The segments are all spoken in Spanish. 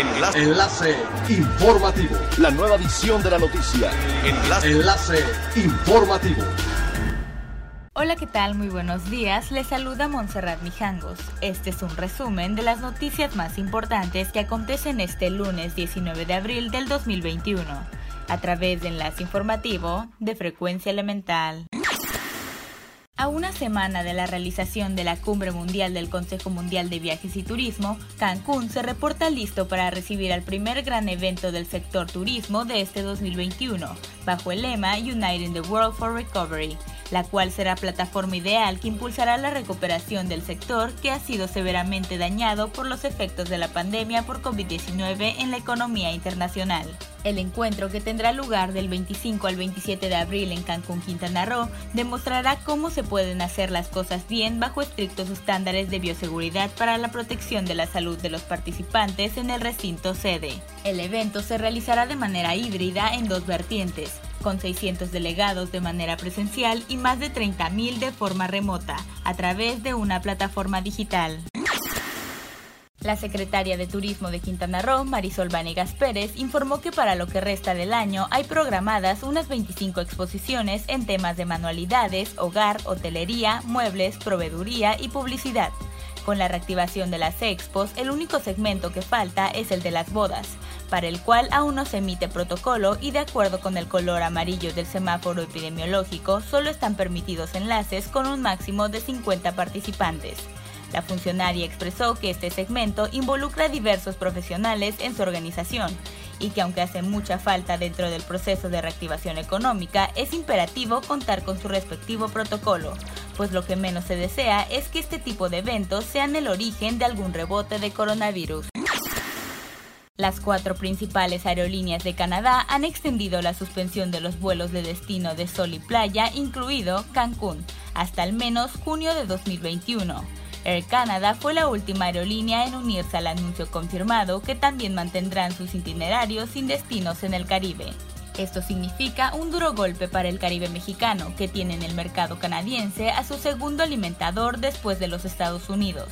Enlace. Enlace informativo. La nueva edición de la noticia. Enlace. Enlace informativo. Hola, ¿qué tal? Muy buenos días. Les saluda Montserrat Mijangos. Este es un resumen de las noticias más importantes que acontecen este lunes 19 de abril del 2021, a través de Enlace Informativo de Frecuencia Elemental. A una semana de la realización de la Cumbre Mundial del Consejo Mundial de Viajes y Turismo, Cancún se reporta listo para recibir al primer gran evento del sector turismo de este 2021, bajo el lema Uniting the World for Recovery, la cual será plataforma ideal que impulsará la recuperación del sector que ha sido severamente dañado por los efectos de la pandemia por COVID-19 en la economía internacional. El encuentro que tendrá lugar del 25 al 27 de abril en Cancún, Quintana Roo, demostrará cómo se pueden hacer las cosas bien bajo estrictos estándares de bioseguridad para la protección de la salud de los participantes en el recinto sede. El evento se realizará de manera híbrida en dos vertientes, con 600 delegados de manera presencial y más de 30.000 de forma remota, a través de una plataforma digital. La secretaria de Turismo de Quintana Roo, Marisol Vanegas Pérez, informó que para lo que resta del año hay programadas unas 25 exposiciones en temas de manualidades, hogar, hotelería, muebles, proveeduría y publicidad. Con la reactivación de las expos, el único segmento que falta es el de las bodas, para el cual aún no se emite protocolo y de acuerdo con el color amarillo del semáforo epidemiológico, solo están permitidos enlaces con un máximo de 50 participantes. La funcionaria expresó que este segmento involucra a diversos profesionales en su organización y que aunque hace mucha falta dentro del proceso de reactivación económica, es imperativo contar con su respectivo protocolo, pues lo que menos se desea es que este tipo de eventos sean el origen de algún rebote de coronavirus. Las cuatro principales aerolíneas de Canadá han extendido la suspensión de los vuelos de destino de sol y playa, incluido Cancún, hasta al menos junio de 2021. Air Canada fue la última aerolínea en unirse al anuncio confirmado que también mantendrán sus itinerarios sin destinos en el Caribe. Esto significa un duro golpe para el Caribe mexicano, que tiene en el mercado canadiense a su segundo alimentador después de los Estados Unidos.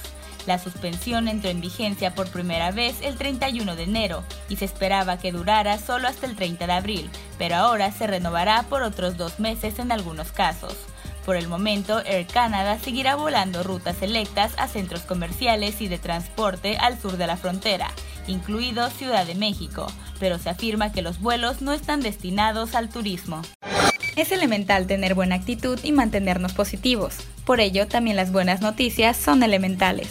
La suspensión entró en vigencia por primera vez el 31 de enero y se esperaba que durara solo hasta el 30 de abril, pero ahora se renovará por otros dos meses en algunos casos. Por el momento, Air Canada seguirá volando rutas selectas a centros comerciales y de transporte al sur de la frontera, incluido Ciudad de México, pero se afirma que los vuelos no están destinados al turismo. Es elemental tener buena actitud y mantenernos positivos. Por ello, también las buenas noticias son elementales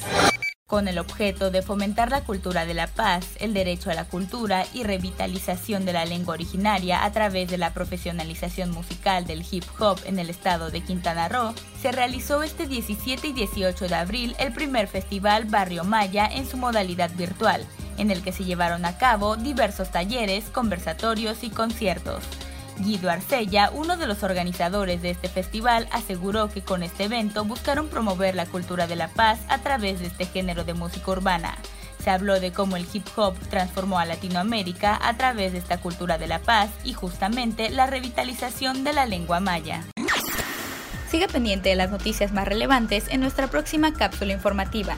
con el objeto de fomentar la cultura de la paz, el derecho a la cultura y revitalización de la lengua originaria a través de la profesionalización musical del hip hop en el estado de Quintana Roo, se realizó este 17 y 18 de abril el primer festival Barrio Maya en su modalidad virtual, en el que se llevaron a cabo diversos talleres, conversatorios y conciertos. Guido Arcella, uno de los organizadores de este festival, aseguró que con este evento buscaron promover la cultura de la paz a través de este género de música urbana. Se habló de cómo el hip hop transformó a Latinoamérica a través de esta cultura de la paz y justamente la revitalización de la lengua maya. Siga pendiente de las noticias más relevantes en nuestra próxima cápsula informativa.